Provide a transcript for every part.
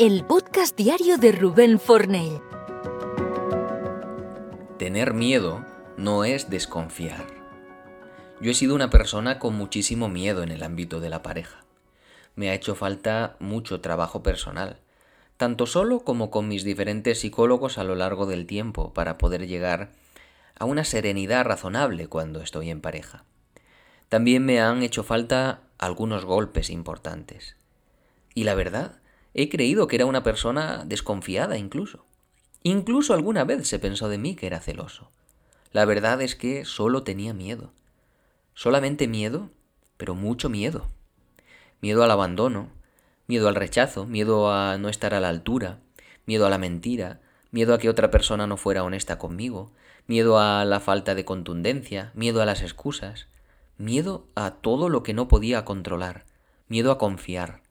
el podcast diario de Rubén Fornell. Tener miedo no es desconfiar. Yo he sido una persona con muchísimo miedo en el ámbito de la pareja. Me ha hecho falta mucho trabajo personal, tanto solo como con mis diferentes psicólogos a lo largo del tiempo, para poder llegar a una serenidad razonable cuando estoy en pareja. También me han hecho falta algunos golpes importantes. Y la verdad He creído que era una persona desconfiada incluso. Incluso alguna vez se pensó de mí que era celoso. La verdad es que solo tenía miedo. Solamente miedo, pero mucho miedo. Miedo al abandono, miedo al rechazo, miedo a no estar a la altura, miedo a la mentira, miedo a que otra persona no fuera honesta conmigo, miedo a la falta de contundencia, miedo a las excusas, miedo a todo lo que no podía controlar, miedo a confiar,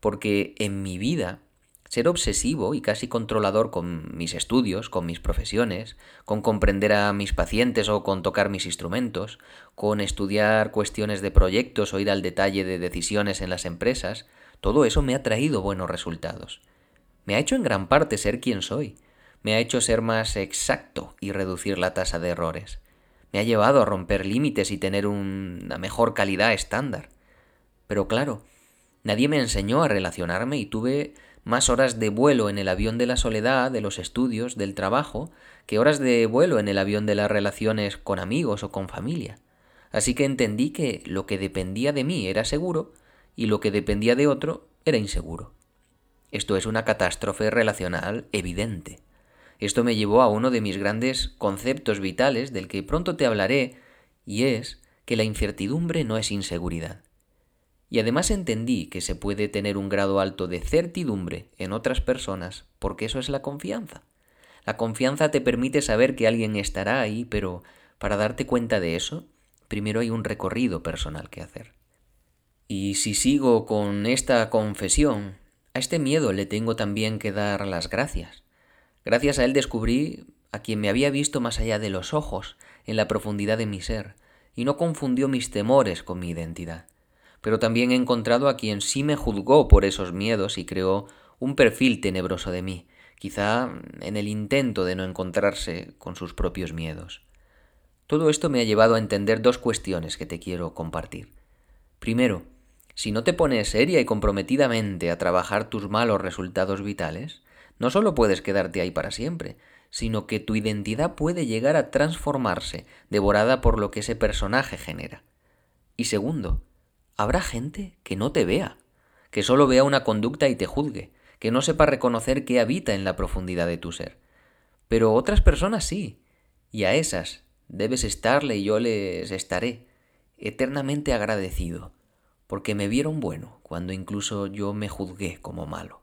porque en mi vida ser obsesivo y casi controlador con mis estudios, con mis profesiones, con comprender a mis pacientes o con tocar mis instrumentos, con estudiar cuestiones de proyectos o ir al detalle de decisiones en las empresas, todo eso me ha traído buenos resultados. Me ha hecho en gran parte ser quien soy, me ha hecho ser más exacto y reducir la tasa de errores, me ha llevado a romper límites y tener una mejor calidad estándar. Pero claro, Nadie me enseñó a relacionarme y tuve más horas de vuelo en el avión de la soledad, de los estudios, del trabajo, que horas de vuelo en el avión de las relaciones con amigos o con familia. Así que entendí que lo que dependía de mí era seguro y lo que dependía de otro era inseguro. Esto es una catástrofe relacional evidente. Esto me llevó a uno de mis grandes conceptos vitales del que pronto te hablaré, y es que la incertidumbre no es inseguridad. Y además entendí que se puede tener un grado alto de certidumbre en otras personas porque eso es la confianza. La confianza te permite saber que alguien estará ahí, pero para darte cuenta de eso, primero hay un recorrido personal que hacer. Y si sigo con esta confesión, a este miedo le tengo también que dar las gracias. Gracias a él descubrí a quien me había visto más allá de los ojos, en la profundidad de mi ser, y no confundió mis temores con mi identidad pero también he encontrado a quien sí me juzgó por esos miedos y creó un perfil tenebroso de mí, quizá en el intento de no encontrarse con sus propios miedos. Todo esto me ha llevado a entender dos cuestiones que te quiero compartir. Primero, si no te pones seria y comprometidamente a trabajar tus malos resultados vitales, no solo puedes quedarte ahí para siempre, sino que tu identidad puede llegar a transformarse, devorada por lo que ese personaje genera. Y segundo, Habrá gente que no te vea, que solo vea una conducta y te juzgue, que no sepa reconocer qué habita en la profundidad de tu ser. Pero otras personas sí, y a esas debes estarle y yo les estaré eternamente agradecido, porque me vieron bueno cuando incluso yo me juzgué como malo.